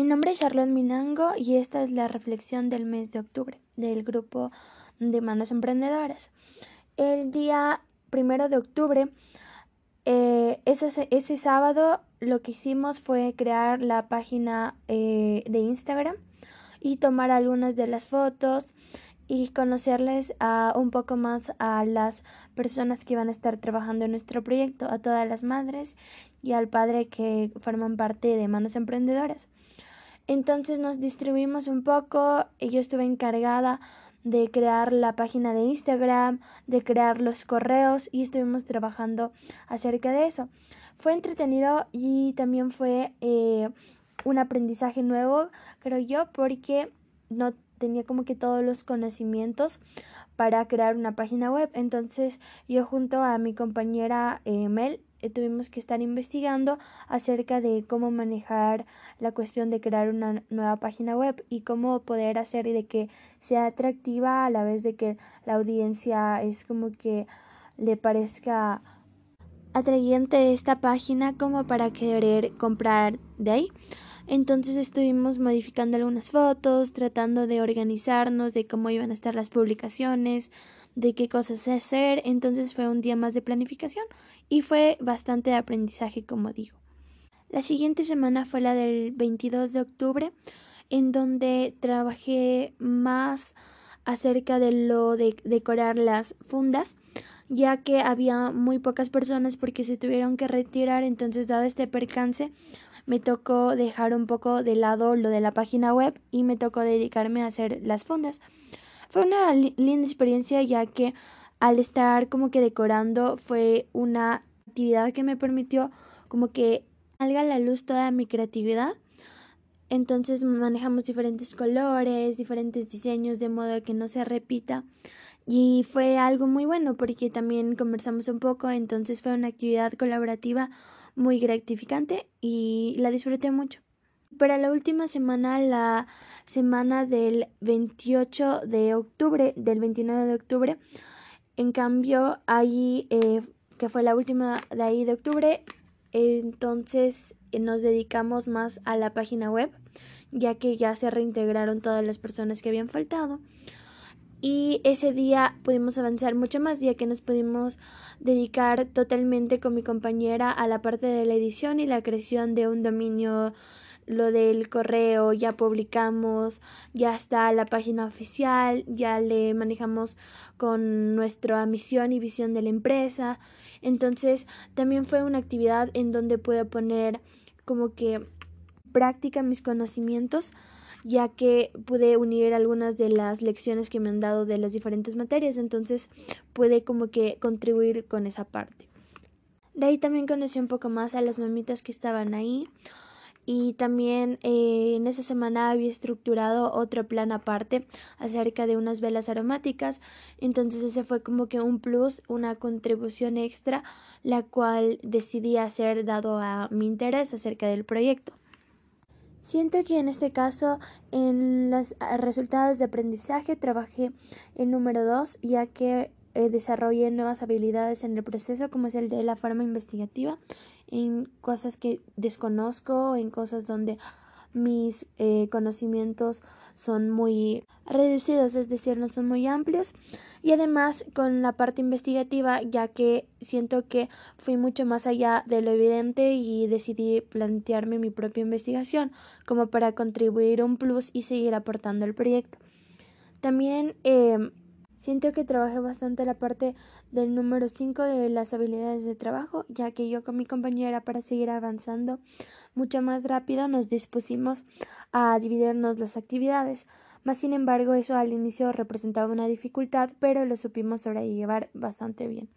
Mi nombre es Charlotte Minango y esta es la reflexión del mes de octubre del grupo de manos emprendedoras. El día primero de octubre, eh, ese, ese, sábado, lo que hicimos fue crear la página eh, de Instagram y tomar algunas de las fotos y conocerles a un poco más a las personas que iban a estar trabajando en nuestro proyecto, a todas las madres y al padre que forman parte de Manos Emprendedoras. Entonces nos distribuimos un poco y yo estuve encargada de crear la página de Instagram, de crear los correos y estuvimos trabajando acerca de eso. Fue entretenido y también fue eh, un aprendizaje nuevo, creo yo, porque no tenía como que todos los conocimientos para crear una página web. Entonces yo junto a mi compañera eh, Mel eh, tuvimos que estar investigando acerca de cómo manejar la cuestión de crear una nueva página web y cómo poder hacer de que sea atractiva a la vez de que la audiencia es como que le parezca atrayente esta página como para querer comprar de ahí. Entonces estuvimos modificando algunas fotos, tratando de organizarnos, de cómo iban a estar las publicaciones, de qué cosas hacer. Entonces fue un día más de planificación y fue bastante de aprendizaje, como digo. La siguiente semana fue la del 22 de octubre, en donde trabajé más acerca de lo de decorar las fundas, ya que había muy pocas personas porque se tuvieron que retirar, entonces dado este percance, me tocó dejar un poco de lado lo de la página web y me tocó dedicarme a hacer las fundas. Fue una linda experiencia ya que al estar como que decorando fue una actividad que me permitió como que salga a la luz toda mi creatividad. Entonces manejamos diferentes colores, diferentes diseños de modo que no se repita. Y fue algo muy bueno porque también conversamos un poco, entonces fue una actividad colaborativa muy gratificante y la disfruté mucho. Para la última semana, la semana del 28 de octubre, del 29 de octubre, en cambio, ahí, eh, que fue la última de ahí de octubre, entonces eh, nos dedicamos más a la página web, ya que ya se reintegraron todas las personas que habían faltado. Y ese día pudimos avanzar mucho más ya que nos pudimos dedicar totalmente con mi compañera a la parte de la edición y la creación de un dominio lo del correo ya publicamos ya está la página oficial ya le manejamos con nuestra misión y visión de la empresa. Entonces también fue una actividad en donde puedo poner como que práctica mis conocimientos ya que pude unir algunas de las lecciones que me han dado de las diferentes materias, entonces pude como que contribuir con esa parte. De ahí también conocí un poco más a las mamitas que estaban ahí y también eh, en esa semana había estructurado otro plan aparte acerca de unas velas aromáticas. Entonces ese fue como que un plus una contribución extra la cual decidí hacer dado a mi interés acerca del proyecto. Siento que en este caso, en los resultados de aprendizaje, trabajé en número dos, ya que eh, desarrollé nuevas habilidades en el proceso, como es el de la forma investigativa, en cosas que desconozco, en cosas donde mis eh, conocimientos son muy reducidos, es decir, no son muy amplios. Y además con la parte investigativa, ya que siento que fui mucho más allá de lo evidente y decidí plantearme mi propia investigación como para contribuir un plus y seguir aportando al proyecto. También eh, Siento que trabajé bastante la parte del número 5 de las habilidades de trabajo, ya que yo con mi compañera para seguir avanzando mucho más rápido nos dispusimos a dividirnos las actividades. Mas sin embargo eso al inicio representaba una dificultad, pero lo supimos sobrellevar bastante bien.